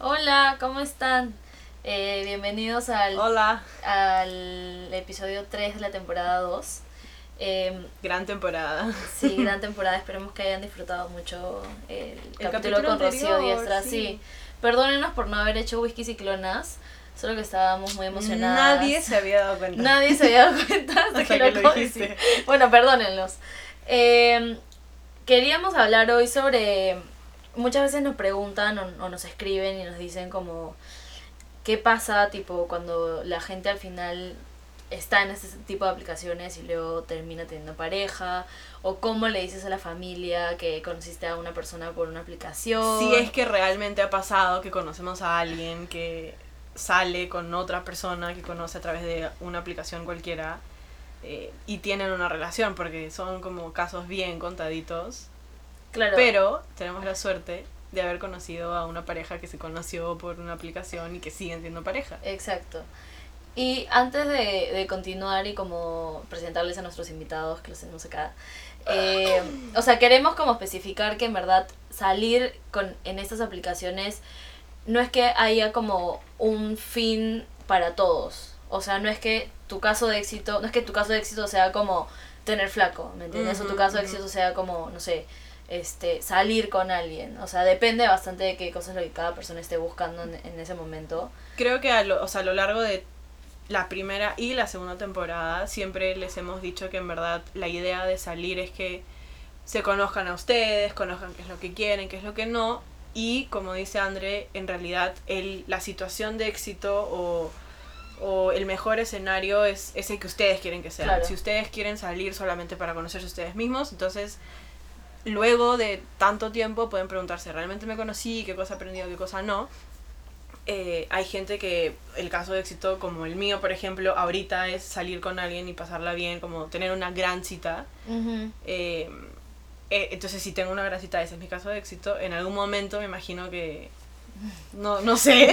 Hola, ¿cómo están? Eh, bienvenidos al, Hola. al episodio 3 de la temporada 2. Eh, Gran temporada. sí, gran temporada, esperemos que hayan disfrutado mucho el, capítulo, capítulo con Rocío Diestra. sí. Sí. perdónenos por no haber hecho whisky ciclonas, solo que estábamos muy emocionadas. Nadie se había dado cuenta. Nadie se había dado cuenta hasta, Hasta que, que lo dijiste. Bueno, perdónenlos. Eh, queríamos hablar hoy sobre. Muchas veces nos preguntan o, nos escriben y nos dicen como. ¿Qué pasa, tipo, cuando la gente al final está en este tipo de aplicaciones y luego termina teniendo pareja? ¿O cómo le dices a la familia que conociste a una persona por una aplicación? Si es que realmente ha pasado que conocemos a alguien que sale con otra persona que conoce a través de una aplicación cualquiera eh, y tienen una relación, porque son como casos bien contaditos. Claro. Pero tenemos la suerte de haber conocido a una pareja que se conoció por una aplicación y que siguen siendo pareja. Exacto. Y antes de, de continuar y como presentarles a nuestros invitados que los tenemos acá, eh, o sea, queremos como especificar que en verdad salir con, en estas aplicaciones no es que haya como un fin para todos. O sea, no es que tu caso de éxito, no es que tu caso de éxito sea como tener flaco, ¿me entiendes? o tu caso de éxito sea como, no sé, este, salir con alguien. O sea, depende bastante de qué cosas lo que cada persona esté buscando en, en ese momento. Creo que a lo, o sea, a lo largo de la primera y la segunda temporada siempre les hemos dicho que en verdad la idea de salir es que se conozcan a ustedes, conozcan qué es lo que quieren, qué es lo que no. Y como dice André, en realidad el, la situación de éxito o, o el mejor escenario es, es el que ustedes quieren que sea. Claro. Si ustedes quieren salir solamente para conocerse ustedes mismos, entonces luego de tanto tiempo pueden preguntarse, ¿realmente me conocí? ¿Qué cosa he aprendido? ¿Qué cosa no? Eh, hay gente que el caso de éxito como el mío, por ejemplo, ahorita es salir con alguien y pasarla bien, como tener una gran cita. Eh, eh, entonces, si tengo una gran cita, ese es mi caso de éxito. En algún momento me imagino que... No, no sé,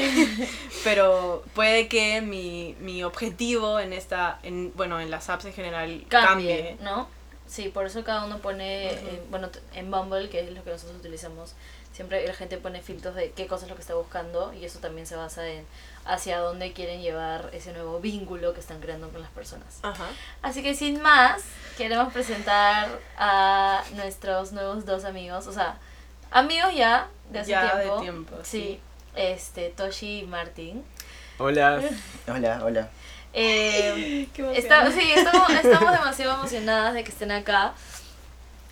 pero puede que mi, mi objetivo en esta, en, bueno, en las apps en general cambie, cambie. ¿no? Sí, por eso cada uno pone, eh, bueno, en Bumble, que es lo que nosotros utilizamos, siempre la gente pone filtros de qué cosa es lo que está buscando y eso también se basa en hacia dónde quieren llevar ese nuevo vínculo que están creando con las personas. Ajá. Así que sin más, queremos presentar a nuestros nuevos dos amigos, o sea, amigos ya de hace Ya de tiempo. tiempo, sí. sí. Este, Toshi y Martín. Hola. Hola, hola. Eh, Qué. Está- sí, estamos, estamos demasiado emocionadas de que estén acá.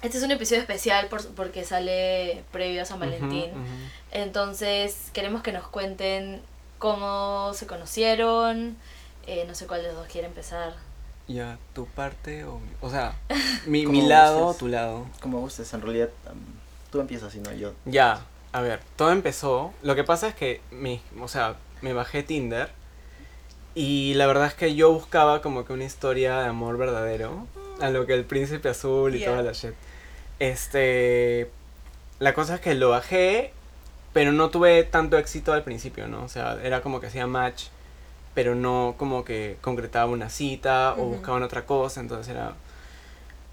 Este es un episodio especial por, porque sale previo a San Valentín. Ujú, ujú. Entonces queremos que nos cuenten cómo se conocieron. Eh, no sé cuál de los dos quiere empezar. Ya, tu parte o... O sea, mi, mi lado o gustes. tu lado. Como gustes, en realidad am, tú empiezas, si no yo. Ya, a ver, todo empezó... Lo que pasa es que, mi, o sea, me bajé Tinder y la verdad es que yo buscaba como que una historia de amor verdadero. A lo que el príncipe azul y Yeah. toda la shit. Este... La cosa es que lo bajé, pero no tuve tanto éxito al principio, ¿no? O sea, era como que hacía match, pero no como que concretaba una cita o Ujú. buscaban otra cosa, entonces era...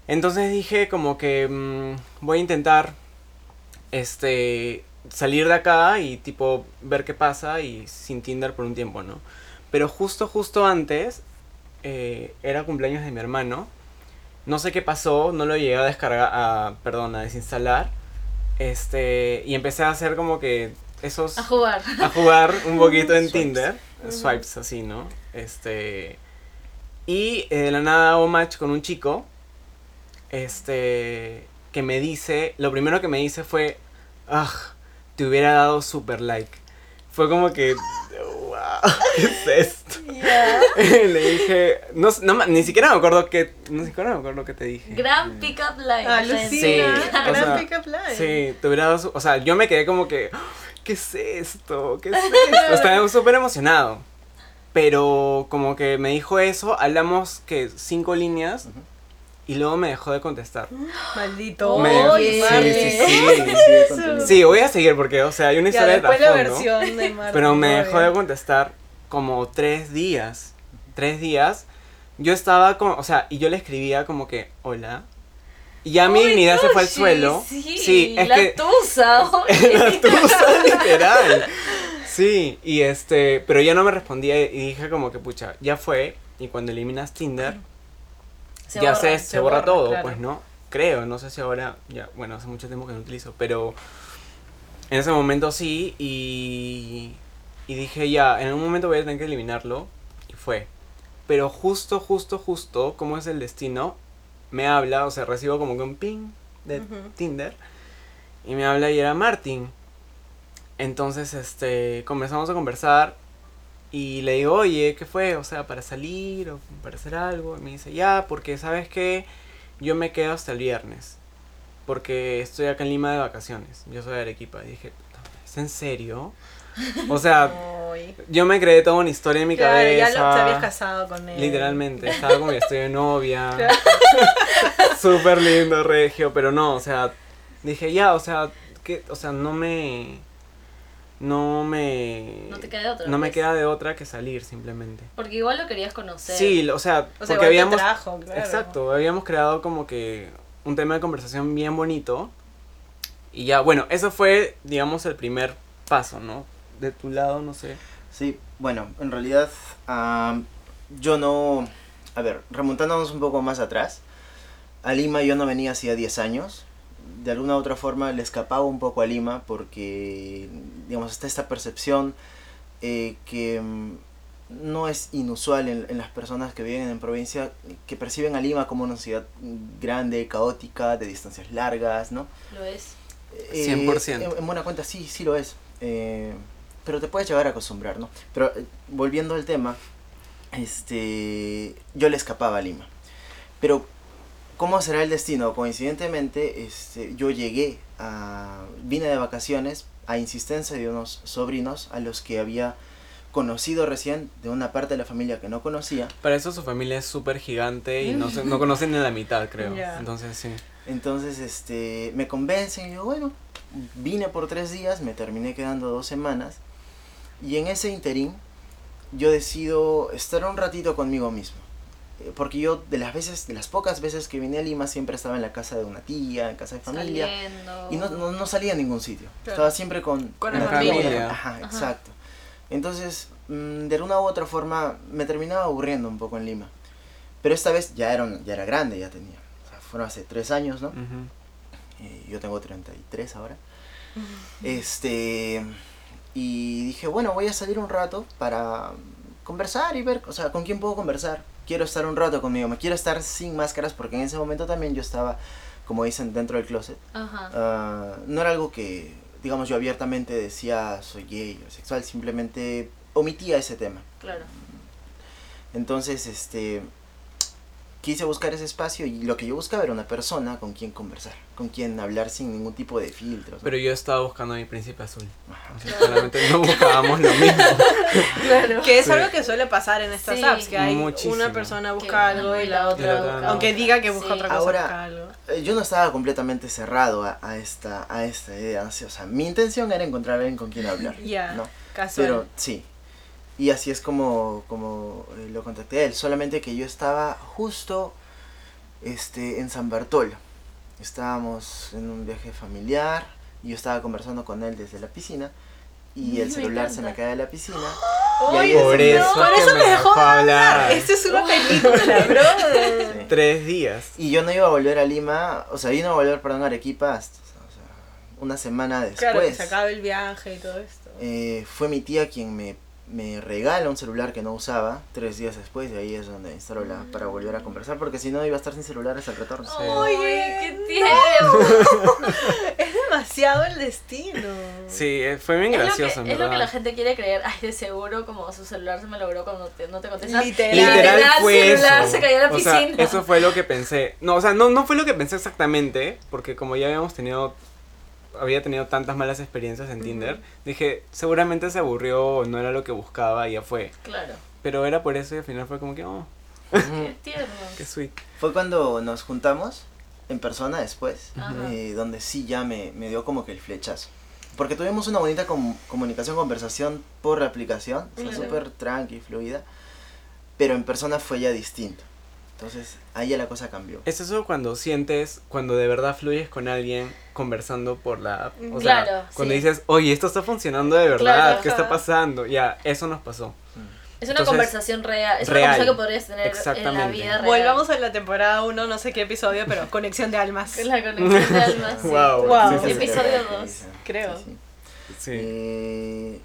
Entonces dije como que mm, voy a intentar este salir de acá y tipo ver qué pasa y sin Tinder por un tiempo, ¿no? Pero justo, justo antes, eh, era cumpleaños de mi hermano. No sé qué pasó, no lo llegué a descargar, a, perdón, a desinstalar. Este, y empecé a hacer como que esos A jugar. a jugar un poquito en Swipes. Tinder, swipes así, ¿no? Este y eh, de la nada hago match con un chico, este que me dice, lo primero que me dice fue, ah, te hubiera dado super like. Fue como que, ¿qué es esto? Le dije, no, ni siquiera me acuerdo que, ni siquiera me acuerdo qué te dije. Gran pickup line. Ah. Lucina, Sí, o gran sea, pickup line. Sí, te hubiera dado su- O sea, yo me quedé como que. ¿Qué es esto? ¿Qué es esto? Estaba súper emocionado. Pero como que me dijo eso, hablamos que cinco líneas. Y luego me dejó de contestar. Maldito. Me- Oye. sí, sí, sí. Sí, voy a seguir porque, o sea, hay una Ya, historia de trasfondo, versión de Martín. Pero me dejó de contestar como tres días. Tres días. Yo estaba como, o sea, y yo le escribía como que, hola. Y ya mi dignidad se fue al suelo. Sí, Sí, es la que. tusa. oye. La tusa, literal. Sí, y este, pero ya no me respondía y dije como que pucha, ya fue. Y cuando eliminas Tinder, Se ya borra. se, se borra, borra, todo, claro. pues no. Creo, no sé si ahora, ya, bueno, hace mucho tiempo que no utilizo, pero en ese momento sí y, y dije ya, en algún momento voy a tener que eliminarlo y fue. Pero justo, justo, justo, como es el destino, me habla, o sea, recibo como que un ping de. Tinder y me habla y era Martín. Entonces, este, comenzamos a conversar y le digo, oye, ¿qué fue? O sea, para salir o para hacer algo. Y me dice, ya, porque sabes que yo me quedo hasta el viernes. Porque estoy acá en Lima de vacaciones. Yo soy de Arequipa. Y dije, ¿es en serio? O sea, yo me creé toda una historia en mi Claro, cabeza. ya lo, te habías casado con él. Literalmente, estaba como que estoy de novia. Súper lindo, regio, pero no, o sea, dije ya, o sea, que, o sea, no me. No me. No te queda de otra, No me pues. queda de otra que salir, simplemente. Porque igual lo querías conocer. Sí, o sea, O sea, porque habíamos. claro. Exacto, habíamos creado como que un tema de conversación bien bonito. Y ya, bueno, eso fue, digamos, el primer paso, ¿no? De tu lado, no sé. Sí, bueno, en realidad am, yo no... A ver, remontándonos un poco más atrás, a Lima yo no venía hacía 10 años. De alguna u otra forma le escapaba un poco a Lima porque, digamos, está esta percepción eh, que mm, no es inusual en, en las personas que viven en provincia, que perciben a Lima como una ciudad grande, caótica, de distancias largas, ¿no? Lo es. Eh, 100%. En, en buena cuenta, sí, sí lo es. Eh, pero te puedes llegar a acostumbrar, ¿no? Pero eh, volviendo al tema, este, yo le escapaba a Lima. Pero, ¿cómo será el destino? Coincidentemente, este, yo llegué a... Vine de vacaciones a insistencia de unos sobrinos a los que había conocido recién de una parte de la familia que no conocía. Para eso su familia es súper gigante y no, se- no conocen ni la mitad, creo. Entonces, sí. Entonces, este, me convencen y yo, bueno, vine por tres días, me terminé quedando dos semanas. Y en ese interín, yo decido estar un ratito conmigo mismo. Porque yo, de las veces, de las pocas veces que vine a Lima, siempre estaba en la casa de una tía, en casa de familia. Saliendo. Y no, no, no salía a ningún sitio. Claro. Estaba siempre con, Con la familia. Ajá, Ajá. exacto. Entonces, mm, de una u otra forma, me terminaba aburriendo un poco en Lima. Pero esta vez ya era, un- ya era grande, ya tenía. O sea, fueron hace tres años, ¿no? Eh, yo tengo 33 ahora. Este. Y dije, bueno, voy a salir un rato para conversar y ver, o sea, con quién puedo conversar. Quiero estar un rato conmigo, me quiero estar sin máscaras porque en ese momento también yo estaba, como dicen, dentro del closet. Ajá. Ah, no era algo que, digamos, yo abiertamente decía soy gay o sexual, simplemente omitía ese tema. Claro. Entonces, este, quise buscar ese espacio y lo que yo buscaba era una persona con quien conversar, con quien hablar sin ningún tipo de filtros. ¿no? Pero yo estaba buscando a mi príncipe azul. Ajá. O sea, claramente no buscábamos lo mismo. Claro. Que es Sí. algo que suele pasar en estas Sí. apps, que hay Muchísimo. una persona Que busca algo y la otra, Y la otra busca- no. aunque diga que busca Sí. otra cosa, Ahora- busca algo. Eh, Yo no estaba completamente cerrado a, a esta, a esta idea. O sea, mi intención era encontrar a alguien con quien hablar. Ya, ¿no? casual. Pero sí. Y así es como, como eh, lo contacté a él. Solamente que yo estaba justo este, en San Bartolo. Estábamos en un viaje familiar. Y yo estaba conversando con él desde la piscina. Y el me celular se me cae de la piscina. Uy, y ahí es Por donde- eso, Por eso me dejó hablar. Esta es una película, bro. Sí. Tres días. Y yo no iba a volver a Lima. O sea, yo no iba a volver, perdón, a Arequipa hasta o sea, una semana después. Claro, que se acabe el viaje y todo esto. Eh, fue mi tía quien me, me regala un celular que no usaba tres días después y ahí es donde instalo la para volver a conversar porque si no iba a estar sin celular hasta el retorno. Sí. Oye, qué tierno. Es demasiado el destino. Sí, eh, fue bien Es lo, gracioso, que, en es lo que la gente quiere creer. Ay, de seguro, como su celular se me logró cuando te- no te contestas. Literal. Literal fue celular eso. se cayó a la O sea, piscina. eso fue lo que pensé. No, o sea, no, no fue lo que pensé exactamente, porque como ya habíamos tenido, había tenido tantas malas experiencias en Tinder, dije, seguramente se aburrió o no era lo que buscaba y ya fue. Claro. Pero era por eso y al final fue como que, oh, Qué tierno. qué sweet. Fue cuando nos juntamos en persona después, eh, donde sí ya me, me dio como que el flechazo. Porque tuvimos una bonita com- comunicación, conversación por la aplicación, o sea, Claro. súper tranqui, fluida, pero en persona fue ya distinto. Entonces, ahí ya la cosa cambió. Es eso cuando sientes, cuando de verdad fluyes con alguien conversando por la app. O Claro, sea, cuando sí. dices, oye, esto está funcionando de verdad, Claro, ¿qué está pasando? Ya, eso nos pasó. Es una Entonces, conversación real. Es real. una conversación que podrías tener en la Exactamente. vida real. Volvamos a la temporada 1, no sé qué episodio, pero conexión de almas. Es la conexión de almas. sí. Wow. Wow. sí, sí, sí. Episodio dos, creo. Sí, sí. Sí. Eh,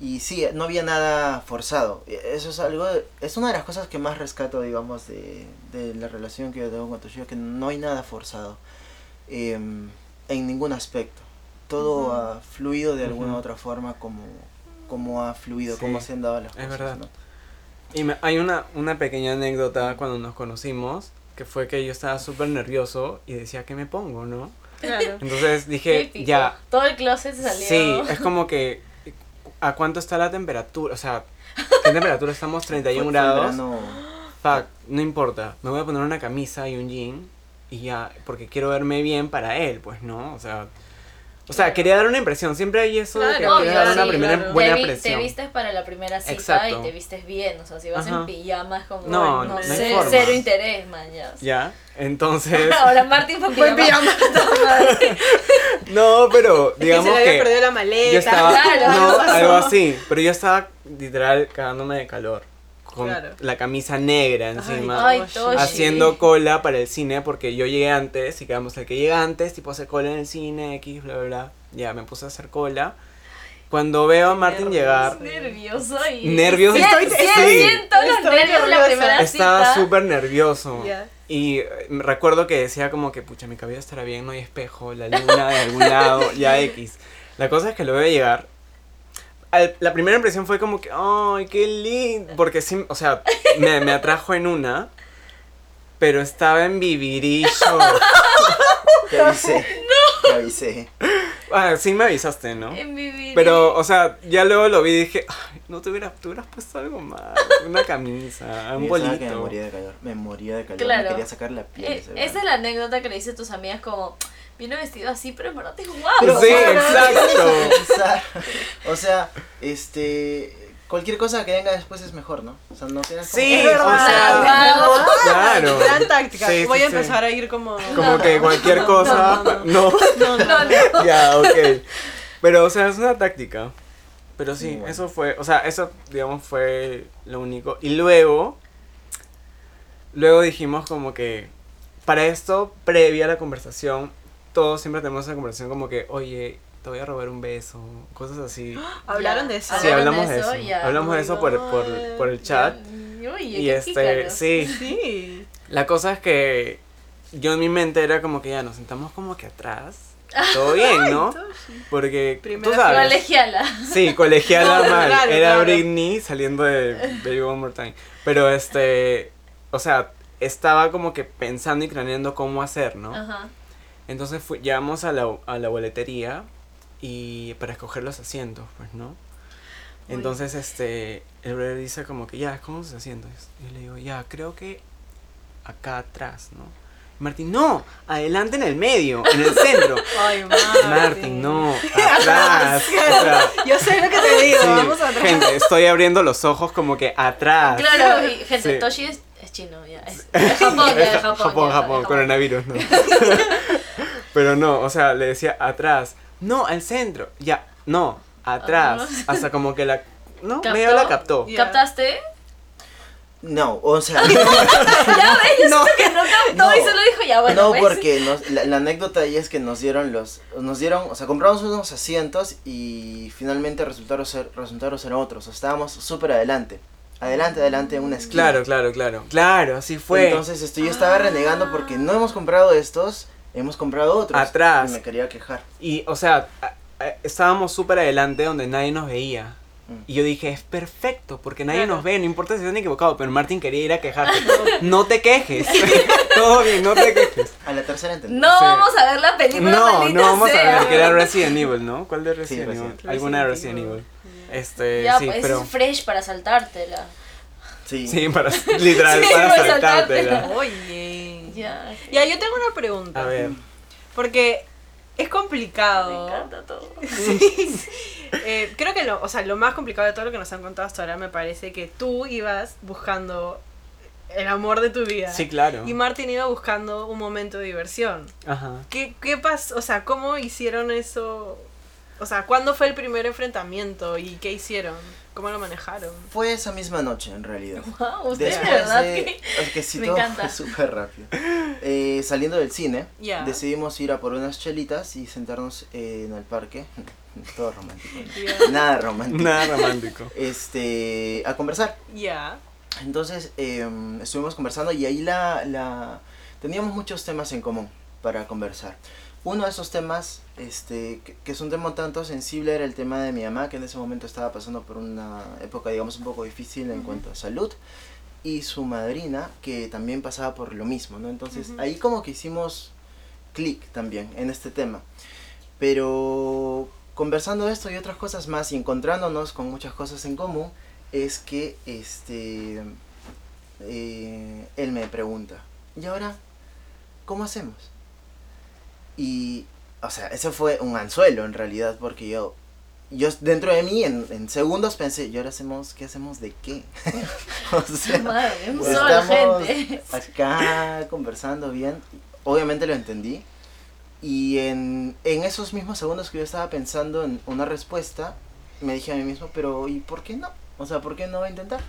y sí, no había nada forzado. Eso es algo, es una de las cosas que más rescato, digamos, de, de la relación que yo tengo con Toshio, que no hay nada forzado em, en ningún aspecto. Todo ha fluido de alguna u otra forma como, como ha fluido, Sí, como se han dado las es cosas. verdad. ¿no? Y me- hay una, una pequeña anécdota cuando nos conocimos, que fue que yo estaba súper nervioso y decía, ¿qué me pongo, no? Claro. Entonces dije, Típico. ya, Todo el closet salió. Sí, es como que ¿a cuánto está la temperatura? O sea, ¿qué temperatura estamos? 31 Fue- fue grados. Fuck, no importa. Me voy a poner una camisa y un jean y ya, porque quiero verme bien para él, pues, ¿no? O sea, o sea, Claro. quería dar una impresión. Siempre hay eso de que Claro, quieres obvio, dar una sí, primera claro. buena te, vi- impresión. te vistes para la primera cita Exacto. y te vistes bien. O sea, si vas Ajá. en pijama es como. No, no, no sé, forma. cero interés, man. Ya. Ya, entonces. Ahora Martín fue en pijama. no, pero Es que se digamos le había que. perdido la maleta. Yo estaba, Claro, no, algo así, pero yo estaba literal cagándome de calor, con Claro. la camisa negra encima, Ay, haciendo cola para el cine, porque yo llegué antes, y quedamos el que llega antes, tipo hace cola en el cine, X, bla, bla, bla, ya me puse a hacer cola. Cuando veo a Martín llegar, Nervioso y. Nervioso. Estoy- sí, sí. siento los Estoy nervios de la nerviosa. primera estaba súper nervioso. Y eh, recuerdo que decía como que, pucha, mi cabello estará bien, no hay espejo, la luna de algún lado, ya X. La cosa es que lo veo llegar. Al- la primera impresión fue como que, ay, qué lindo. Porque sí, o sea, me, me atrajo en una, pero estaba en vivirillo. Te avisé. Te avisé. Ah, sí me avisaste, ¿no? En vida. Pero, o sea, ya luego lo vi y dije, ay, no te hubieras, te hubieras puesto algo más. Una camisa, un estaba que me bolito. moría de calor. Me moría de calor. Claro. Me quería sacar la piel. Eh, esa es la anécdota que le dices a tus amigas como, vino vestido así, pero en verdad es guapo. Sí, exacto. O sea, este. Cualquier cosa que venga después es mejor, ¿no? O sea, no tienes como- Sí, Es o verdad. sea, claro. Gran táctica. Sí, sí, Voy a sí. empezar a ir como. Como que cualquier cosa. no, No, No, no, No, no. ya, ok. Pero, o sea, es una táctica. Pero sí, bueno. eso fue, o sea, eso, digamos, fue lo único. Y luego, luego dijimos como que, para esto, previa a la conversación, todos siempre tenemos esa conversación como que, oye, te voy a robar un beso, cosas así. Hablaron de eso. Sí, hablamos de eso, eso. ya. Hablamos de eso por, por, por el chat. Uy, Y qué este, pícaros. sí, Sí. La cosa es que yo en mi mente era como que ya nos sentamos como que atrás. Todo bien, ¿no? Porque Primera tú sabes. Colegiala. Sí, colegiala No, mal. claro, Era claro. Britney saliendo de Baby One More Time. Pero este, o sea, estaba como que pensando y craneando cómo hacer, ¿no? Ajá. Entonces fui, llegamos a la, a la boletería y para escoger los asientos, pues, ¿no? Uy. Entonces, este, el brother dice como que, ya, ¿cómo los asientos? Y yo le digo, ya, creo que acá atrás, ¿no? Y Martín, no, adelante en el medio, en el centro. Ay, Martín. Martín, no, atrás. sea, Yo sé lo que te digo. sí, Vamos a gente, estoy abriendo los ojos como que atrás. Claro, y gente, Sí. Toshi es, es chino, ya. Es, de Japón, ya, Japón. Japón, ya, Japón, de coronavirus, no. Pero no, o sea, le decía atrás, no, al centro, ya, no, atrás, Ajá. hasta como que la, no, ¿Captó? medio la captó. Ya. ¿Captaste? No, o sea. Ya ves, yo No. que no captó No. y solo dijo ya, bueno. no, pues. porque nos- la, la anécdota ahí es que nos dieron los, nos dieron, o sea, compramos unos asientos y finalmente resultaron ser, resultaron ser otros. O sea, estábamos súper adelante, adelante, adelante en una esquina. Claro, claro, claro, claro, así fue. Entonces, esto, yo estaba renegando porque no hemos comprado estos, hemos comprado otros. Atrás. Y me quería quejar. Y, o sea, estábamos súper adelante donde nadie nos veía. Mm. Y yo dije, es perfecto, porque nadie Claro. nos ve, no importa si están equivocados, pero Martín quería ir a quejarte. no te quejes. Todo bien, no te quejes. A la tercera entendí. No Sí. vamos a ver la película. No, no vamos sea. a ver que era Resident Evil, ¿no? ¿Cuál de Resident Evil? Resident. Alguna de Resident Evil. Evil. Este, Ya, sí, pues pero. es fresh para saltártela. Sí. Sí, para literal, Sí, para para saltártela. saltártela. Oye. Ya. Ya, yo tengo una pregunta. A ver. Porque es Me complicado. encanta todo. Eh, creo que lo, o sea, lo más complicado de todo lo que nos han contado hasta ahora me parece que tú ibas buscando el amor de tu vida. Sí, claro. Y Martin iba buscando un momento de diversión. Ajá. ¿Qué, qué pasó? O sea, ¿cómo hicieron eso? O sea, ¿cuándo fue el primer enfrentamiento y qué hicieron? ¿Cómo lo manejaron? Fue esa misma noche, en realidad. Wow, usted de Después verdad de- que... es que sí, me todo encanta. fue súper rápido. Eh, saliendo del cine, Ya. decidimos ir a por unas chelitas y sentarnos en el parque. Todo romántico. ¿no? Nada romántico. Nada romántico. Este, a conversar. Ya. Entonces em, estuvimos conversando y ahí la, la teníamos muchos temas en común para conversar. Uno de esos temas, este, que, que es un tema tanto sensible, era el tema de mi mamá, que en ese momento estaba pasando por una época, digamos, un poco difícil en cuanto a salud, y su madrina, que también pasaba por lo mismo, ¿no? Entonces ahí como que hicimos clic también en este tema. Pero conversando esto y otras cosas más y encontrándonos con muchas cosas en común, es que este eh, él me pregunta, ¿y ahora cómo hacemos? Y, o sea, ese fue un anzuelo en realidad, porque yo, yo dentro de mí en, en segundos pensé, ¿y ahora hacemos qué hacemos de qué? o sea, Madre, pues estamos gente. acá conversando bien. Obviamente lo entendí. Y en, en esos mismos segundos que yo estaba pensando en una respuesta, me dije a mí mismo, pero ¿y por qué no? O sea, ¿por qué no intentar?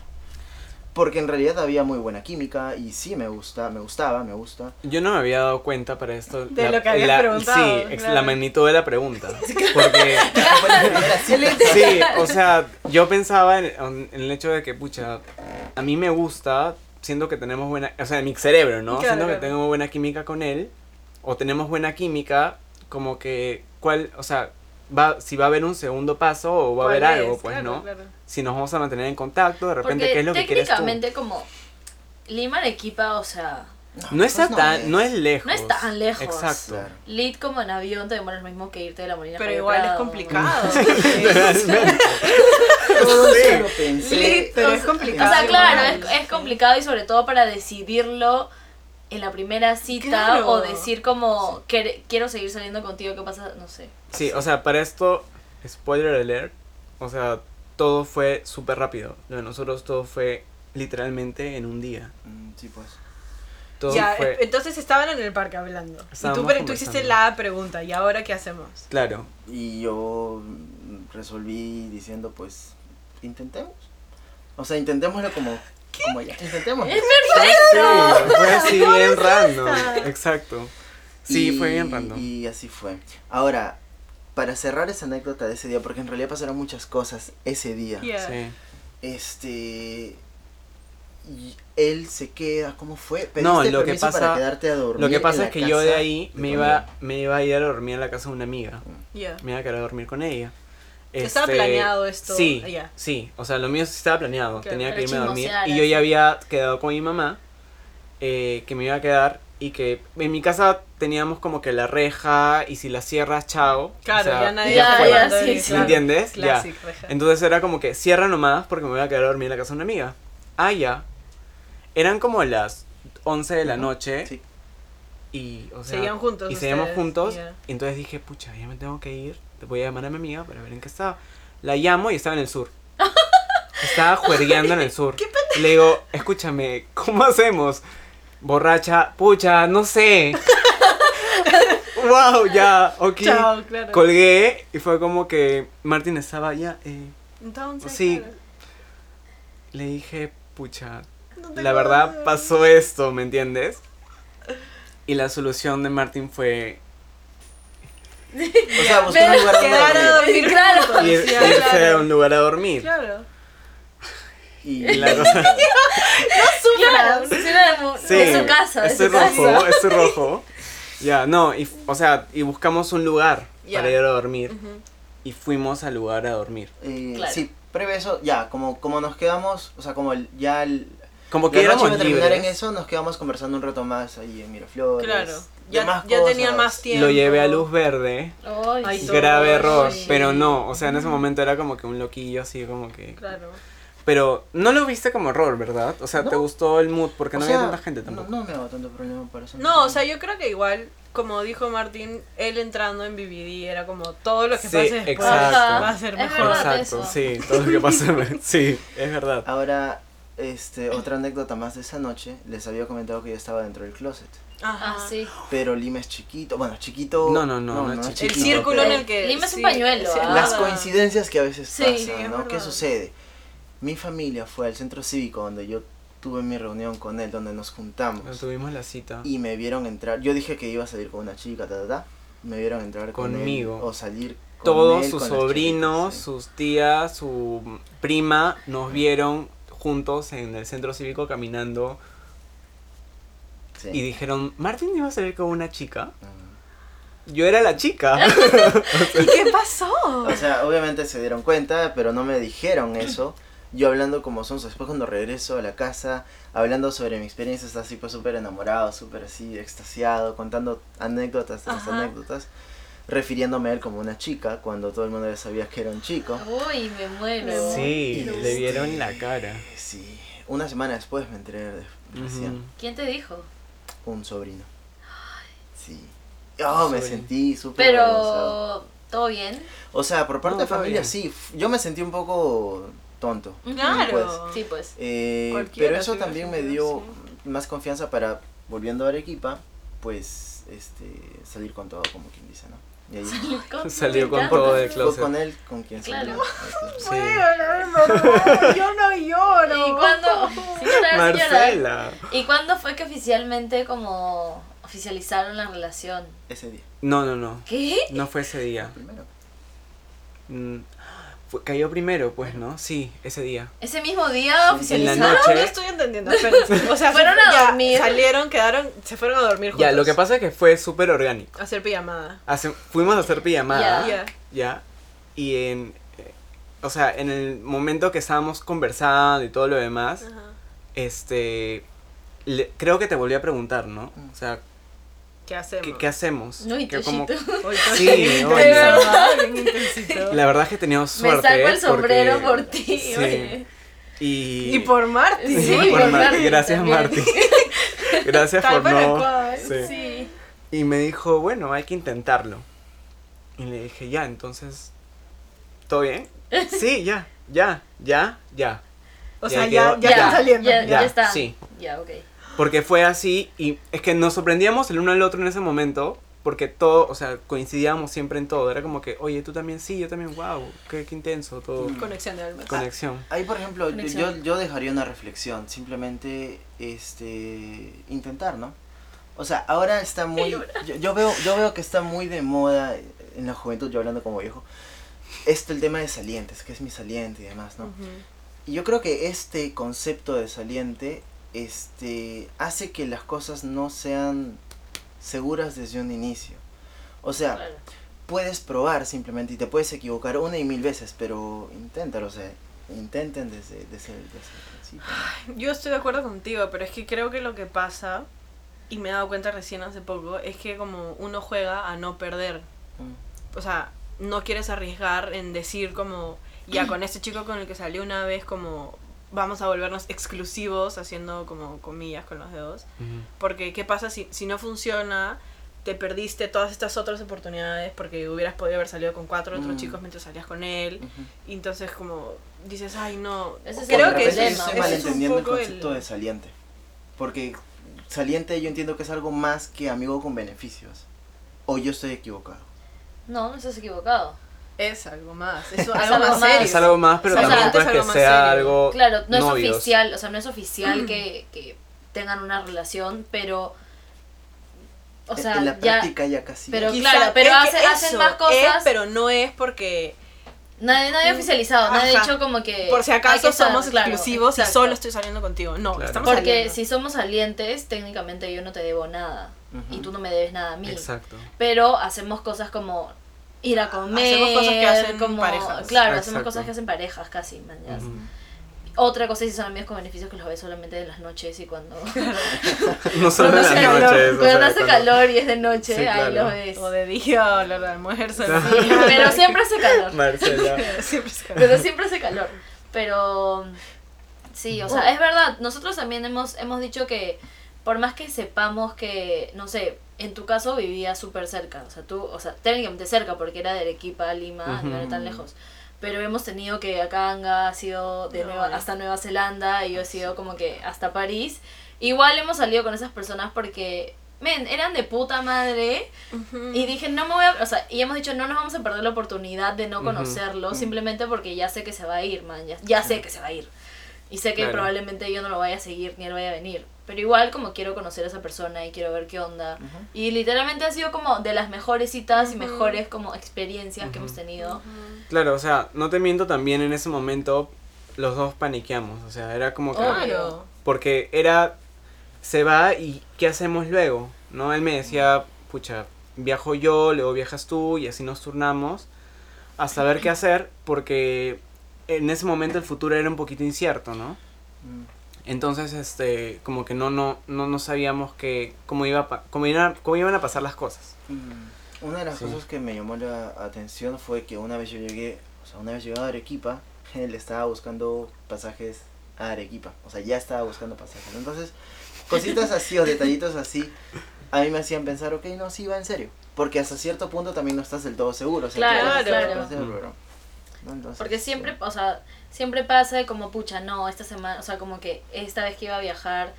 Porque en realidad había muy buena química y sí me gusta, me gustaba, me gusta. Yo no me había dado cuenta para esto. De lo que habías preguntado, Sí, claro. la magnitud de la pregunta. Porque, la sí, o sea, yo pensaba en, en el hecho de que, pucha, a mí me gusta, siento que tenemos buena, o sea, en mi cerebro, ¿no? Claro, siento claro. que tengo buena química con él, o tenemos buena química, como que, ¿cuál, o sea, va, si va a haber un segundo paso o va a haber ¿Cuál algo, es? pues, Claro, ¿no? claro. Si nos vamos a mantener en contacto, de repente, Porque ¿qué es lo que quieres tú? técnicamente como Lima Arequipa, o sea, No está pues tan, no es lejos. No es tan lejos. Exacto. Claro. lead como en avión te demora lo mismo que irte de la Molina. Pero igual es complicado. Todo eso lo pensé. Sí, pero O es complicado. O sea, claro, es complicado y sobre todo para decidirlo en la primera cita Claro. o decir como "Quer- quiero seguir saliendo contigo, ¿qué pasa? No sé. Sí, o sea, para esto, spoiler alert, o sea, todo fue súper rápido. Lo de nosotros todo fue literalmente en un día. Mm, Sí, pues. Todo Ya, fue, eh, entonces estaban en el parque hablando. Y tú, pre- tú hiciste la pregunta, ¿y ahora qué hacemos? claro. Y yo resolví diciendo, pues, intentemos. O sea, intentémoslo como, como ya. Intentémoslo. Es Sí, fue así bien random. Exacto. Sí, Y- fue bien random. Y así fue. Ahora, para cerrar esa anécdota de ese día, porque en realidad pasaron muchas cosas ese día. Yeah. Sí. Este. Y él se queda, ¿cómo fue? No, ¿Pediste lo que pasa- para quedarte a dormir. Lo que pasa es que yo de ahí de me iba, me iba a ir a dormir en la casa de una amiga. Yeah. Me iba a quedar a dormir con ella. Estaba Este, planeado esto, Sí, ya. sí. O sea, lo mío sí estaba planeado. Claro, Tenía que irme a dormir. Y yo ya había quedado con mi mamá. eh, que me iba a quedar. Y que en mi casa teníamos como que la reja. Y si la cierras, chao. Claro, o sea, ya nadie ya, fue ya, sí. ¿Me entiendes? Ya. Classic, reja. Entonces era como que cierra nomás porque me voy a quedar a dormir en la casa de una amiga. Ah, ya. Eran como las 11 de la Ujú, noche. Sí. Y, o sea, Seguían juntos Y seguíamos juntos. ya. Y entonces dije, pucha, ya me tengo que ir. Voy a llamar a mi amiga para ver en qué estaba. La llamo y estaba en el sur. Estaba juergueando en el sur. Le digo, escúchame, ¿cómo hacemos? Borracha, pucha, no sé. wow, ya, ok. Chao, claro. Colgué y fue como que Martín estaba ya. eh, Entonces, Sí. claro, le dije, pucha, no te la verdad pasó esto, ¿me entiendes? Y la solución de Martín fue O sea, busqué un lugar donde a dormir. Claro. ir- irse claro. a un lugar a dormir. Claro. Y la cosa- Claro, sí, era mu- Sí, de su casa, de estoy su casa. rojo, estoy rojo. Ya, no, y, o sea, y buscamos un lugar Ya. para ir a dormir. Ujú. Y fuimos al lugar a dormir. eh, Claro. sí, previo eso, ya, como, como nos quedamos, o sea, como el- ya el, Como que la noche éramos iba a terminar en eso, nos quedamos conversando un rato más ahí en Miraflores. Claro. Ya, más ya tenían cosas. más tiempo. Lo llevé a luz verde. Ay, sí. Grave error, sí. pero no, o sea, en ese momento era como que un loquillo así, como que... Claro. Pero no lo viste como error, ¿verdad? O sea, te gustó el mood porque O no sea, había tanta gente tampoco. No, no me hago tanto problema por eso. No, o sea, yo creo que igual, como dijo Martín, él entrando en BBD era como todo lo que Sí, pase después exacto. va a ser Es mejor. verdad. Exacto, eso. sí, todo lo que pasa. sí, es verdad. Ahora, este, otra anécdota más de esa noche, les había comentado que yo estaba dentro del closet. Ajá. Ah, sí. Pero Lima es chiquito, bueno, chiquito... No, no, no, no es El chiquito, círculo en el que. Lima es un pañuelo, sí, ah. Las coincidencias que a veces Sí, pasan, sí, es ¿no? ¿Qué sucede? Mi familia fue al centro cívico donde yo tuve mi reunión con él, donde nos juntamos. Cuando tuvimos la cita. Y me vieron entrar. Yo dije que iba a salir con una chica, ta, ta, ta. Me vieron entrar con él, Conmigo. o salir con Todos él, sus con sobrinos, sí. sus tías, su prima nos vieron juntos en el centro cívico caminando Sí. y dijeron, Martín iba a salir con una chica. Yo era la chica. ¿Y qué pasó? O sea, obviamente se dieron cuenta, pero no me dijeron eso. Yo hablando como son, después cuando regreso a la casa, hablando sobre mi experiencia, está así pues súper enamorado, súper así extasiado, contando anécdotas tras anécdotas, refiriéndome a él como una chica, cuando todo el mundo ya sabía que era un chico. Uy, me muero. Sí, le vieron la cara. Sí, una semana después me enteré de recién. ¿Quién te dijo? Un sobrino. Sí. Oh, me sentí súper avergonzado. Pero, ¿todo bien? O sea, por parte No, de familia bien. sí. Yo me sentí un poco tonto. Claro. Sí, pues. Eh, pero eso también me dio más confianza para, volviendo a Arequipa, pues este salir con todo, como quien dice, ¿no? Y ahí Salió con Me todo encanta. del fue closet. con él con quien Claro. salió. Sí. Yo no lloro. ¿Y cuándo? Sí. Marcela. ¿Y cuándo fue que oficialmente como oficializaron la relación? Ese día. No, no, no. ¿Qué? No fue ese día. Primero. Mm, fue- cayó primero, pues, ¿no? Sí, ese día. Ese mismo día Sí, En la oficializaron. No, noche. no estoy entendiendo. espérense. O sea, Fueron a ya, dormir. Salieron, quedaron, se fueron a dormir juntos. Ya, lo que pasa es que fue súper orgánico. Hacer pijamada. Hace- fuimos a hacer pijamada. Ya. Ya. Y en. eh, O sea, en el momento que estábamos conversando y todo lo demás, Ajá. este. le- creo que te volví a preguntar, ¿no? O sea, ¿Qué hacemos? ¿qué, qué hacemos? No, y Que como- Sí, oye. la verdad es que he tenido Me suerte. saco el sombrero porque- por ti. Sí. oye. Y, Y por Marty. Sí, por por Mar- Marty Gracias. Marty. Gracias Tal por no. cual. Sí. Sí. Y me dijo, bueno, hay que intentarlo. Y le dije, ya, entonces, ¿todo bien? Sí, ya, ya, ya, ya. O Ya sea, quedó- ya, ya, ya, están saliendo. Ya, Ya, ya está. sí. Ya, ok. Porque fue así y es que nos sorprendíamos el uno al otro en ese momento. Porque todo, o sea, coincidíamos siempre en todo. Era como que, oye, tú también, sí, yo también, wow, qué, qué intenso, todo. Conexión de almas. Conexión. Ahí, por ejemplo, yo, yo dejaría una reflexión, simplemente este intentar, ¿no? O sea, ahora está muy yo, yo veo yo veo que está muy de moda en la juventud, yo hablando como viejo, esto el tema de salientes, que es mi saliente y demás, ¿no? Ujú. Y yo creo que este concepto de saliente este hace que las cosas no sean seguras desde un inicio. O sea, Claro. puedes probar simplemente y te puedes equivocar una y mil veces, pero inténtalo, o sea, intenten desde, desde, el- desde el principio. Yo estoy de acuerdo contigo, pero es que creo que lo que pasa, y me he dado cuenta recién hace poco, es que como uno juega a no perder. Mm. O sea, no quieres arriesgar en decir como, ya con este chico con el que salí una vez como vamos a volvernos exclusivos haciendo como comillas con los dedos. Ujú. Porque ¿qué pasa si, si no funciona? Te perdiste todas estas otras oportunidades porque hubieras podido haber salido con cuatro otros Mm. chicos mientras salías con él. Ujú. Y entonces como dices, ay no. Ese es Creo el que problema. es, estoy ese es un malentendiendo el poco concepto de saliente. Porque saliente yo entiendo que es algo más que amigo con beneficios. O yo estoy equivocado. No, no estás equivocado. Es algo más, es, Es algo, algo más serio. Es algo más, pero O sea, tampoco es es algo que más sea serio. algo. Claro, no es oficial, o sea, no es oficial que, que tengan una relación, pero. O sea, en la ya. práctica ya casi. Pero Quizá claro, pero hace- hacen más cosas. es, pero no es porque Nadie, nadie ha oficializado, nadie ha dicho como que. por si acaso estar, somos claro, exclusivos y solo estoy saliendo contigo. No, Claro. estamos Porque saliendo. si somos salientes, técnicamente yo no te debo nada. Y tú no me debes nada a mí. Exacto. Pero hacemos cosas como ir a comer. Hacemos cosas que hacen como, parejas. Claro, hacemos cosas que hacen parejas casi, man. Otra cosa es si son amigos con beneficios que los ves solamente en las noches y cuando. No solo hace las calor, noches. cuando hace cuando- calor y es de noche, Sí, ahí claro. los ves. O de día o la de almuerzo. Sí, pero siempre hace calor. Marcela. Siempre es calor. Pero siempre hace calor. Pero sí, o sea, es verdad. Nosotros también hemos, hemos dicho que por más que sepamos que, no sé, en tu caso vivía súper cerca. O sea, tú, o sea, técnicamente cerca porque era de Arequipa a Lima, no era tan lejos. pero hemos tenido que acá ha sido de No, Nueva- hasta Nueva Zelanda y yo he sido como que hasta París. Igual hemos salido con esas personas porque, men, eran de puta madre y dije, no me voy a, o sea, y hemos dicho, no nos vamos a perder la oportunidad de no conocerlo simplemente porque ya sé que se va a ir, man, ya, ya sé que se va a ir. Y sé que Claro. probablemente yo no lo vaya a seguir ni él vaya a venir. Pero igual como quiero conocer a esa persona y quiero ver qué onda. Y literalmente ha sido como de las mejores citas y mejores como experiencias que hemos tenido. Claro, o sea, no te miento, también en ese momento los dos paniqueamos, o sea, era como que... Claro. Porque era, se va y ¿qué hacemos luego? ¿No? Él me decía, pucha, viajo yo, luego viajas tú y así nos turnamos hasta ver qué hacer porque en ese momento el futuro era un poquito incierto, ¿no? Mm. Entonces, este, como que no, no, no, no sabíamos que, cómo, iba a pa- cómo, iba- cómo iban a pasar las cosas. Mm, Una de las Sí. cosas que me llamó la atención fue que una vez yo llegué, o sea, una vez llegado a Arequipa, él estaba buscando pasajes a Arequipa, o sea, ya estaba buscando pasajes. Entonces, cositas así o detallitos así, a mí me hacían pensar, ok, no, sí va en serio. Porque hasta cierto punto también no estás del todo seguro. O sea, Claro, claro. Entonces, Porque siempre, o sea, siempre pasa de como, pucha, no, esta semana, o sea, como que esta vez que iba a viajar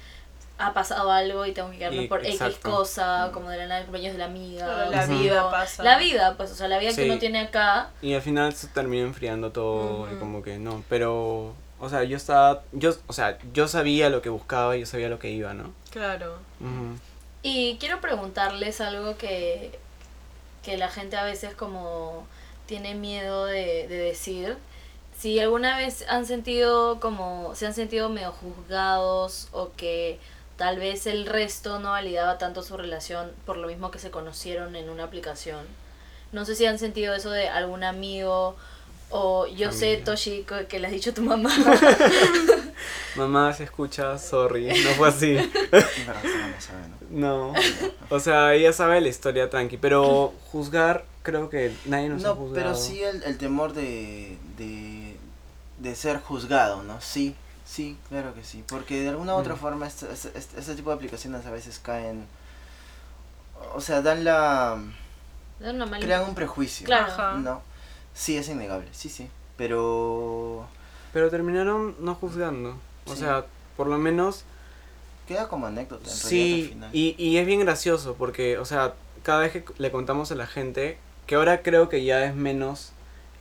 ha pasado algo y tengo que quedarme Y- por X exacto. cosa, como de la nada cumpleaños de la amiga. La vida pasa. La vida, pues, o sea, la vida que uno tiene acá. Y al final se terminó enfriando todo y como que no, pero, o sea, yo estaba, yo, o sea, yo sabía lo que buscaba y yo sabía lo que iba, ¿no? Claro. Y quiero preguntarles algo que, que la gente a veces como tiene miedo de, de decir. Si alguna vez han sentido como, se han sentido medio juzgados o que tal vez el resto no validaba tanto su relación por lo mismo que se conocieron en una aplicación. No sé si han sentido eso de algún amigo o yo sé. Toshi, que le has dicho a tu mamá. Mamá, se escucha, sorry, no fue así. No, o sea, ella sabe la historia tranqui, pero juzgar, creo que nadie nos ha No, juzgado. pero sí el, el temor de, de, de ser juzgado, ¿no? Sí, sí, claro que sí. Porque de alguna u otra Mm. forma este, este, este- este tipo de aplicaciones a veces caen... O sea, dan la... Es una mala- crean un prejuicio. Claro. No, sí, es innegable, sí, sí. Pero Pero terminaron no juzgando. O Sí. sea, por lo menos queda como anécdota en realidad al sí. final. Y, y es bien gracioso porque, o sea, cada vez que le contamos a la gente, que ahora creo que ya es menos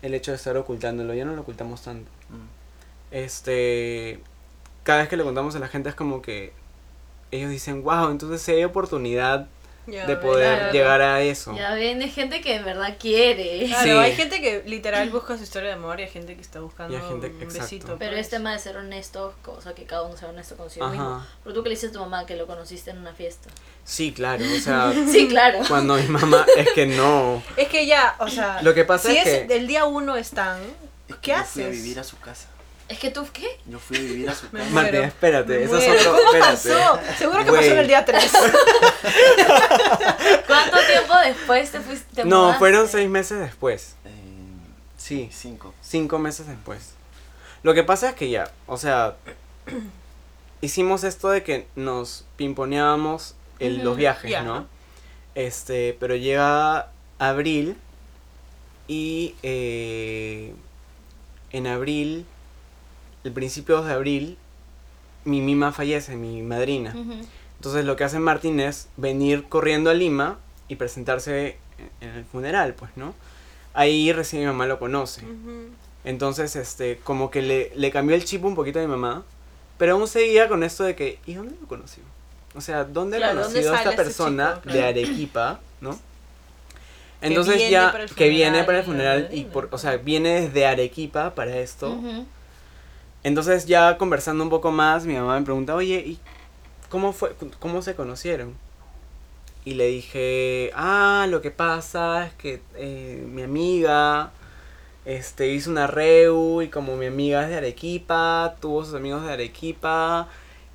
el hecho de estar ocultándolo, ya no lo ocultamos tanto. Mm. Este. Cada vez que le contamos a la gente es como que ellos dicen, wow, entonces sí hay oportunidad Ya de poder claro. llegar a eso. Ya ven, hay gente que de verdad quiere. Claro, Sí. hay gente que literal busca su historia de amor y hay gente que está buscando Y hay gente- un exacto. besito. Pero pues. es tema de ser honesto, cosa que cada uno sea honesto consigo mismo. Ajá. Pero tú que le dices a tu mamá que lo conociste en una fiesta. Sí, claro, o sea, Sí, claro. cuando mi mamá es que no. Es que ya, o sea, Lo que pasa si es es que- del día uno están, Es que ¿qué haces? fui a vivir a su casa. Es que tú, ¿qué? Yo fui a vivir a su casa. Martín, espérate, eso es otro. ¿Cómo espérate. pasó? Seguro que pasó en el día 3. ¿Cuánto tiempo después te fuiste? te No, mudaste? fueron seis meses después. Eh, Sí, cinco. cinco meses después. Lo que pasa es que ya, o sea, hicimos esto de que nos pimponeábamos en los viajes. ¿no? Este, pero llega abril y eh, en abril, el principio de abril, mi mima fallece, mi madrina. Ujú. Entonces lo que hace Martín es venir corriendo a Lima y presentarse en el funeral, pues, ¿no? Ahí recién mi mamá lo conoce. Entonces, este, como que le, le cambió el chip un poquito a mi mamá, pero aún seguía con esto de que, ¿y dónde lo conoció? O sea, ¿dónde Claro, ha ¿dónde conocido a esta persona chico? De Arequipa, no? Entonces ya, que viene para el funeral y por, o sea, viene desde Arequipa para esto. Ujú. Entonces ya conversando un poco más, mi mamá me pregunta, oye, ¿y cómo fue, cómo se conocieron? Y le dije, ah, lo que pasa es que eh, mi amiga este, hizo una reu y como mi amiga es de Arequipa, tuvo sus amigos de Arequipa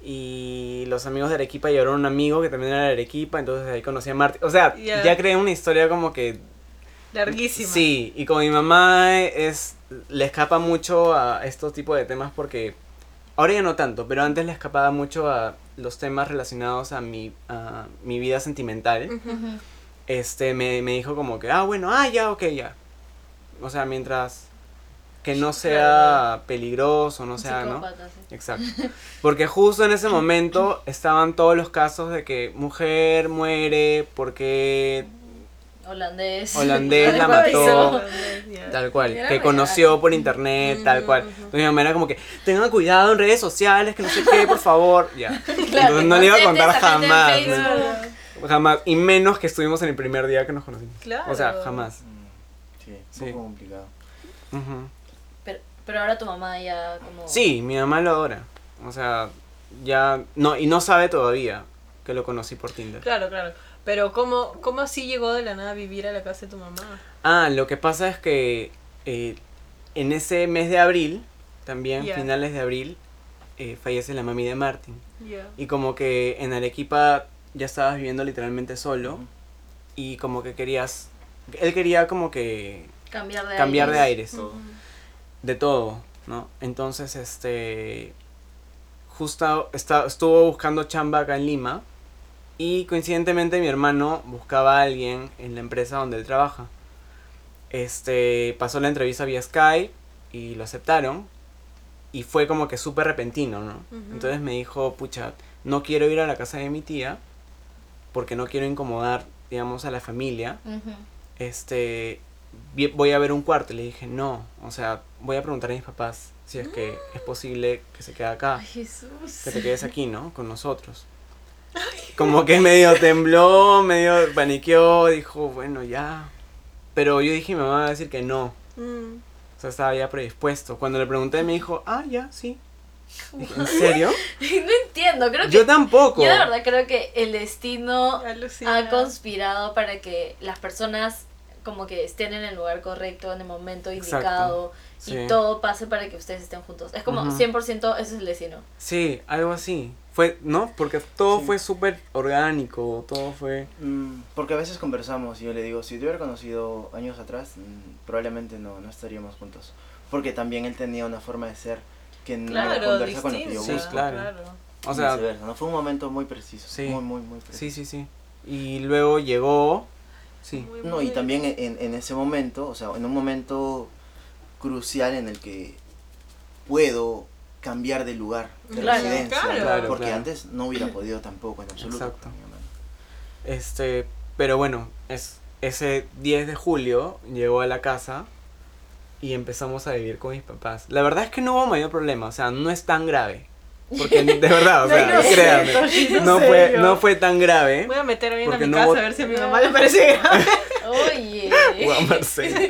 y los amigos de Arequipa llevaron a un amigo que también era de Arequipa, entonces ahí conocí a Martín. O sea, Ya. ya creé una historia como que Larguísima. Sí, y como mi mamá es le escapa mucho a estos tipos de temas porque ahora ya no tanto, pero antes le escapaba mucho a los temas relacionados a mi a mi vida sentimental. Este me, me dijo como que, "Ah, bueno, ah, ya, ok, ya." O sea, mientras que no sea peligroso, no sea, ¿no? Sí. Exacto. Porque justo en ese momento estaban todos los casos de que mujer muere porque Holandés. Holandés la mató. tal cual, que conoció por internet, tal cual. Entonces mi mamá era como que, tengan cuidado en redes sociales, que no sé qué, por favor. Ya. Entonces no le iba a contar jamás. Jamás. Y menos que estuvimos en el primer día que nos conocimos. Claro. O sea, jamás. Mm, Sí, un Sí. poco complicado. Pero, pero ahora tu mamá ya como... Sí, mi mamá lo adora. O sea, ya. No, y no sabe todavía que lo conocí por Tinder. Claro, claro. Pero ¿cómo, ¿cómo así llegó de la nada a vivir a la casa de tu mamá? Ah, lo que pasa es que eh, en ese mes de abril, también, finales de abril, eh, fallece la mami de Martin. Ya. Y como que en Arequipa ya estabas viviendo literalmente solo y como que querías... Él quería como que Cambiar de cambiar de aires. aires, de todo, ¿no? Entonces, este... Justo está, estuvo buscando chamba acá en Lima y coincidentemente mi hermano buscaba a alguien en la empresa donde él trabaja. Este, pasó la entrevista vía Skype y lo aceptaron y fue como que súper repentino, ¿no? Entonces me dijo, pucha, no quiero ir a la casa de mi tía porque no quiero incomodar, digamos, a la familia. Este, voy a ver un cuarto. Y le dije, no, o sea, voy a preguntar a mis papás si es que es posible que se quede acá Ay, Jesús. que te quedes aquí, ¿no? Con nosotros. Como que medio tembló, medio paniqueó, dijo, bueno, ya. Pero yo dije, mi mamá va a decir que no. Mm. O sea, estaba ya predispuesto. Cuando le pregunté, me dijo, ah, ya, sí. Dije, ¿En serio? No entiendo, creo que... Yo tampoco. Yo de verdad creo que el destino Alucina. ha conspirado para que las personas como que estén en el lugar correcto, en el momento Exacto. indicado Sí. y todo pase para que ustedes estén juntos. Es como Ujú. 100% ese es el destino. Sí, algo así. Fue, ¿no? Porque todo Sí. fue súper orgánico, todo fue... Mm, porque a veces conversamos y yo le digo, si te hubiera conocido años atrás, mm, probablemente no, no estaríamos juntos. Porque también él tenía una forma de ser que no Claro, conversa con lo que yo distinta. Sí, busco. claro. O sea, viceversa, ¿no? Fue un momento muy preciso. Sí. Muy, muy, muy preciso. sí, sí, sí. Y luego llegó... Sí. Muy, No, y también en, en ese momento, o sea, en un momento crucial en el que puedo cambiar de lugar, de Claro, residencia, claro. ¿no? Claro, porque claro. antes no hubiera podido tampoco en absoluto. Exacto. Este, pero bueno, es, ese 10 de julio llegó a la casa y empezamos a vivir con mis papás. La verdad es que no hubo mayor problema, o sea, no es tan grave. Porque de verdad, o sea, No, no, créanme, en no fue, no fue tan grave. Voy a meter bien a Porque mi no casa a ver si a mi mamá le parece grave. Oye. Juan Marcelo.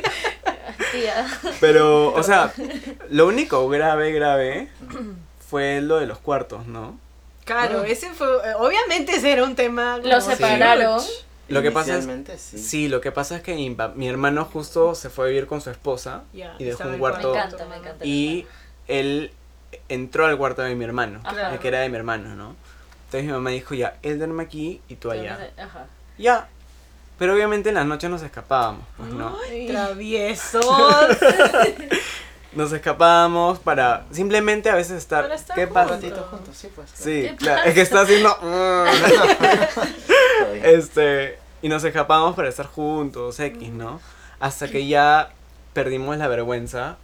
Tía. Pero, o sea, lo único grave, grave fue lo de los cuartos, ¿no? Claro, ese fue. eh, Obviamente ese era un tema. como Lo separaron. huge. Lo que pasa es, sí. sí, lo que pasa es que mi, hermano justo se fue a vivir con su esposa y dejó un cuarto Me encanta, me encanta. y él entró al cuarto de mi hermano, Ajá. que era de mi hermano, ¿no? Entonces mi mamá dijo, ya, él duerme aquí y tú allá. Ajá. Ya. Pero obviamente en las noches nos escapábamos, pues, ¿no? Traviesos. Nos escapábamos para simplemente a veces estar... Para estar ¿Qué Un pasa? ratito juntos, sí, pues. Sí, ¿Qué claro, es que está haciendo... Bien. este, y nos escapábamos para estar juntos, X, ¿no? Hasta que ya perdimos la vergüenza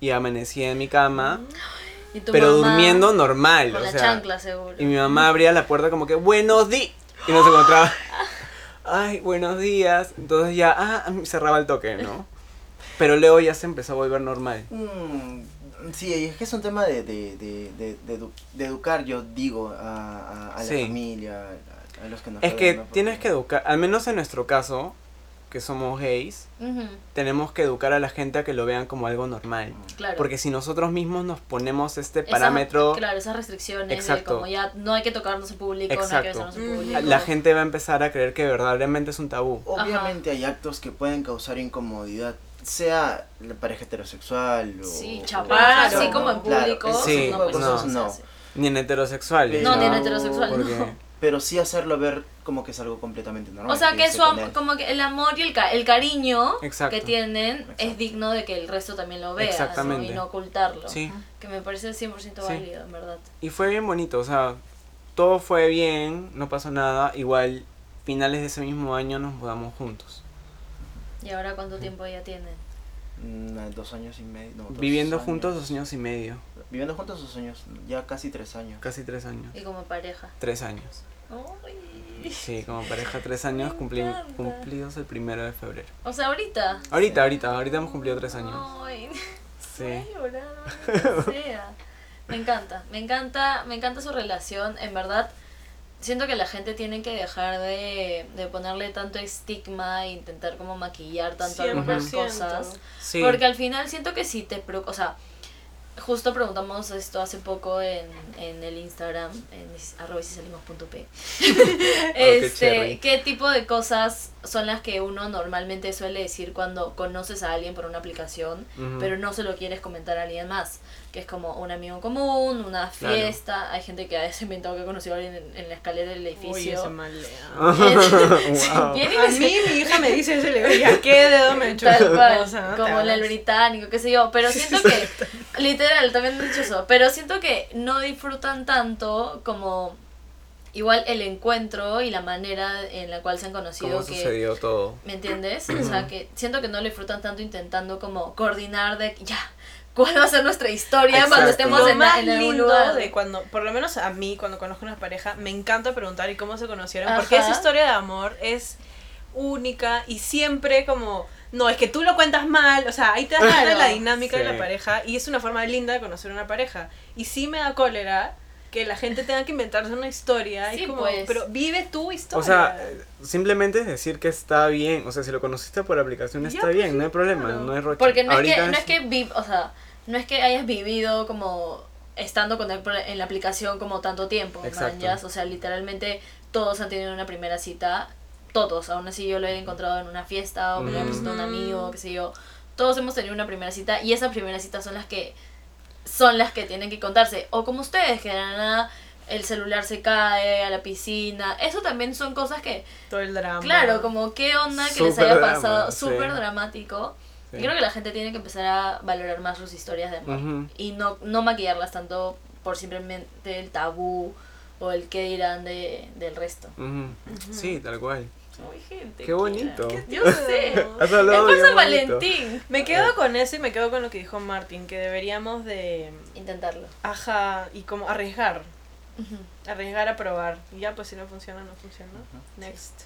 y amanecí en mi cama, Y tu pero mamá durmiendo normal, Con o la sea, chancla, seguro. y mi mamá abría la puerta como que, buenos días, y nos encontraba, ay, buenos días, entonces ya, ah, cerraba el toque, ¿no? Pero luego ya se empezó a volver normal. Mm, sí, es que es un tema de, de, de, de, de edu- de educar, yo digo, a, a, a la Sí. familia, a, a los que nos Es que tienes que educar, al menos en nuestro caso, que somos gays, Ujú, tenemos que educar a la gente a que lo vean como algo normal. Claro. Porque si nosotros mismos nos ponemos este Esa- parámetro, claro, esas restricciones Exacto. de como ya no hay que tocarnos en público, no hay que Exacto. besarnos en público. la gente va a empezar a creer que verdaderamente es un tabú. Obviamente hay actos que pueden causar incomodidad, sea la pareja heterosexual o... Sí, chapar, o- así como en claro, público. ese Sí, de pues, no. no. Ni en heterosexuales. No, ni en ¿no? heterosexual, Porque- no. Pero sí hacerlo ver como que es algo completamente normal. O sea que su am- como que el amor y el, ca- el cariño Exacto. que tienen Exacto. es digno de que el resto también lo vea ¿no? Exactamente. y no ocultarlo. Sí. Que me parece 100% Sí. válido, en verdad. Y fue bien bonito, o sea, todo fue bien, no pasó nada. Igual, finales de ese mismo año nos mudamos juntos. ¿Y ahora cuánto tiempo ya tienen? Mm, dos años y medio. no, Viviendo años. juntos dos años y medio. Viviendo juntos dos años, ya casi tres años. Casi tres años. Y como pareja. Tres años. Sí, como pareja tres años cumpli- encanta. cumplidos el primero de febrero. O sea, ahorita. Ahorita, ahorita, ahorita hemos cumplido tres años. Ay, Sí. voy a llorar, maldita sea. Me encanta, me encanta, me encanta su relación. En verdad, siento que la gente tiene que dejar de, de ponerle tanto estigma e intentar como maquillar tanto algunas 100%. cosas. Sí. Porque al final siento que si te preocupa, o sea, justo preguntamos esto hace poco en, en el Instagram, en arroba si salimos punto p. cherry. este, ¿Qué tipo de cosas son las que uno normalmente suele decir cuando conoces a alguien por una aplicación, pero no se lo quieres comentar a alguien más? Que es como un amigo en común, una Claro. fiesta. Hay gente que ha inventado que ha conocido a alguien en, en la escalera del Uy, ese edificio. malea. Wow. Viene y A mí mi hija me dice ese le ya qué dedo me echó. Tal cual, O sea, no como el británico, qué sé yo. Pero siento que, literal, también he dicho eso. Pero siento que no disfrutan tanto como igual el encuentro y la manera en la cual se han conocido. ¿Cómo que, sucedió todo? ¿Me entiendes? O sea, que siento que no lo disfrutan tanto intentando como coordinar de ya, ¿cuál va a ser nuestra historia Exacto. cuando estemos lo en, más en algún lindo lugar? de cuando, por lo menos a mí, cuando conozco una pareja, me encanta preguntar y cómo se conocieron, porque Ajá. esa historia de amor es única y siempre como, no, es que tú lo cuentas mal, o sea, ahí te das cuenta de la Claro. dinámica de Sí. la pareja y es una forma linda de conocer una pareja. Y sí me da cólera que la gente tenga que inventarse una historia, Sí, y como, pues. pero vive tu historia. O sea, simplemente es decir que está bien. O sea, si lo conociste por aplicación Ya, está pues, bien, sí, no hay problema, claro. no hay roche. Porque no es, que, Ahorita no es que vi- o sea, no es que hayas vivido como estando con él por- en la aplicación como tanto tiempo, manjas. o sea, literalmente todos han tenido una primera cita, todos, aún así yo lo he encontrado en una fiesta o me lo he presentado a un amigo, qué sé yo, todos hemos tenido una primera cita y esas primeras citas son las que son las que tienen que contarse, o como ustedes, que de nada el celular se cae a la piscina, eso también son cosas que todo el drama. Claro, como qué onda que les haya drama, pasado, sí. súper dramático. Sí. Yo creo que la gente tiene que empezar a valorar más sus historias de amor y no, no maquillarlas tanto por simplemente el tabú o el qué dirán de, del resto. Sí, tal cual. Gente. Qué bonito. Yo sé. Has hablado San. Valentín. Me quedo con eso y me quedo con lo que dijo Martín, que deberíamos de, Intentarlo. ajá, y como arriesgar, arriesgar a probar. Y ya, pues si no funciona, no funciona. Next.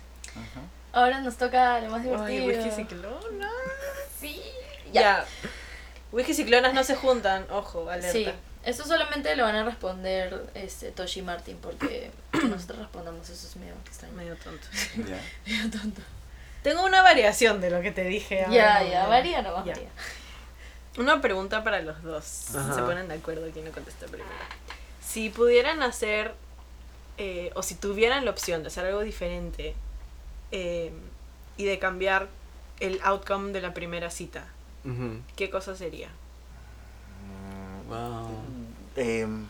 Ahora nos toca lo más Ay, divertido. whisky ciclona. Sí. Ya. Ya. Whisky ciclonas no se juntan, ojo, alerta. Sí. Eso solamente lo van a responder este, Toshi y Martin porque nosotros respondamos eso es medio extraño. Medio tonto. Ya. Medio tonto. Tengo una variación de lo que te dije. Ya, ahora. ya, varía Ya. varía. Una pregunta para los dos. Ajá. Se ponen de acuerdo quién lo contesta primero. Si pudieran hacer, eh, o si tuvieran la opción de hacer algo diferente eh, y de cambiar el outcome de la primera cita. ¿qué cosa sería? Wow. Em,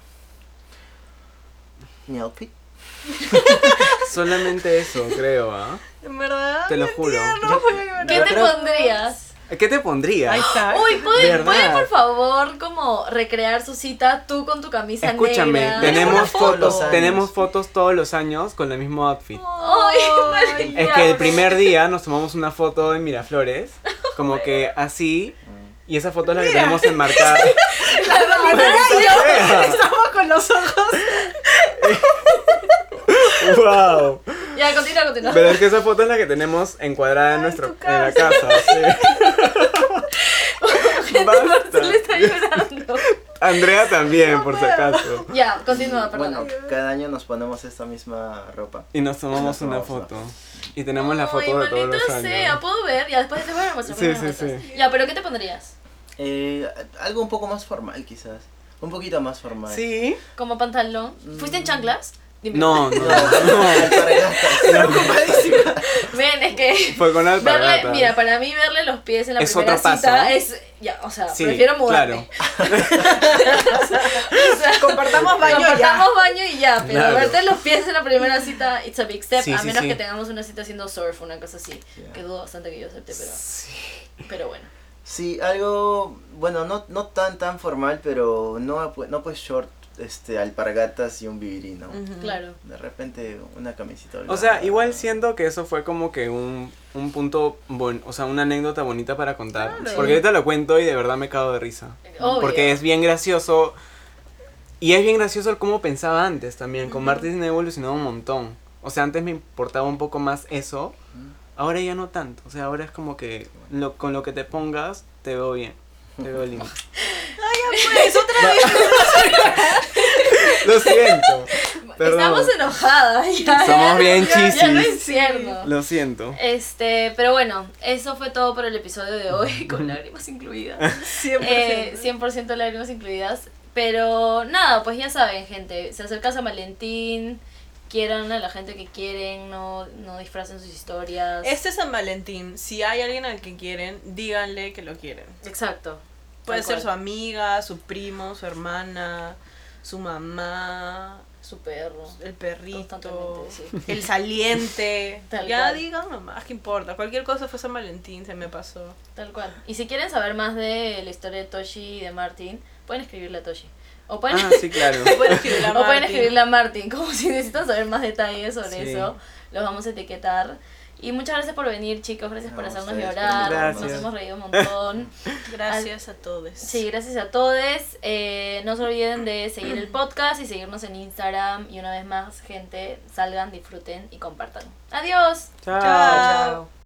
mi outfit. Solamente eso, creo, ¿ah? En verdad, Te lo no juro. ¿Qué Yo te creo- pondrías? ¿Qué te pondría? Ahí está. Uy, ¿pueden, ¿Verdad? ¿pueden por favor como recrear su cita tú con tu camisa Escúchame, negra? tenemos fotos, tenemos fotos todos los años con el mismo outfit. Ay, Ay, Es que el primer día nos tomamos una foto en Miraflores, como que así, y esa foto es la que Mira. tenemos enmarcada. Estamos con los ojos. ¡Wow! Ya, continúa, continúa. Pero es que esa foto es la que tenemos encuadrada en, nuestro, en la casa. sí. Basta. Le está llorando. Andrea también, por si acaso. Ya, continúa, perdón. Bueno, cada año nos ponemos esta misma ropa. Y nos tomamos una foto. Y tenemos la foto Ay, de todos los sea, años. ¿puedo ver? Ya, después te voy a mostrar. Sí, sí, sí. Ya, pero ¿qué te pondrías? Eh, algo un poco más formal, quizás. Un poquito más formal. Sí. ¿Como pantalón? ¿Fuiste en chanclas? Dime. No, no, no. Ven, es que... Fue con Verle, mira, para mí verle los pies en la Es primera otro cita paso. es... Ya, o sea, Sí, prefiero mudarme. O sea, Compartamos baño ya. Compartamos baño y ya, pero Claro. verte los pies en la primera cita, it's a big step, Sí, a sí, menos sí. que tengamos una cita haciendo surf, una cosa así, Ya. que dudo bastante que yo acepte, pero, pero bueno. Sí, algo, bueno, no, no tan tan formal, pero no, no pues short este, alpargatas y un vivirino. Claro. De repente una camisita. O sea, igual siento que eso fue como que un, un punto, bon, o sea, una anécdota bonita para contar. Claro. Porque ahorita lo cuento y de verdad me cago de risa. Obvio. Porque es bien gracioso. Y es bien gracioso el cómo pensaba antes también. Con Ujú. Martín he evolucionado un montón. O sea, antes me importaba un poco más eso. Ahora ya no tanto. O sea, ahora es como que lo, con lo que te pongas, te veo bien. Te veo lindo. Pues, otra vez. lo siento. Perdón. Estamos enojadas. Ya, Somos bien ya- Ya no chisis. es cierto. Lo siento. Este, pero bueno, eso fue todo por el episodio de hoy, con lágrimas incluidas. 100%. Eh, 100% lágrimas incluidas. Pero nada, pues ya saben, gente, se acerca San Valentín, quieran a la gente que quieren, no, no disfracen sus historias. Este es San Valentín. Si hay alguien al que quieren, díganle que lo quieren. Exacto. Puede ser cual. su amiga, su primo, su hermana, su mamá, Su perro. el perrito, sí. el saliente. Tal ya cual. digan nomás, ¿qué importa? Cualquier cosa fue San Valentín, se me pasó. Tal cual. Y si quieren saber más de la historia de Toshi y de Martin, pueden escribirle a Toshi. O pueden, Ah, sí, claro. Pueden escribirle a o pueden Martín. escribirle a Martin, como si necesitan saber más detalles sobre Sí. eso, los vamos a etiquetar. Y muchas gracias por venir, chicos, gracias por No, hacernos llorar, nos hemos reído un montón. Gracias a todos. Sí, gracias a todos. Eh, no se olviden de seguir el podcast y seguirnos en Instagram. Y una vez más, gente, salgan, disfruten y compartan. Adiós. Chao. Chao.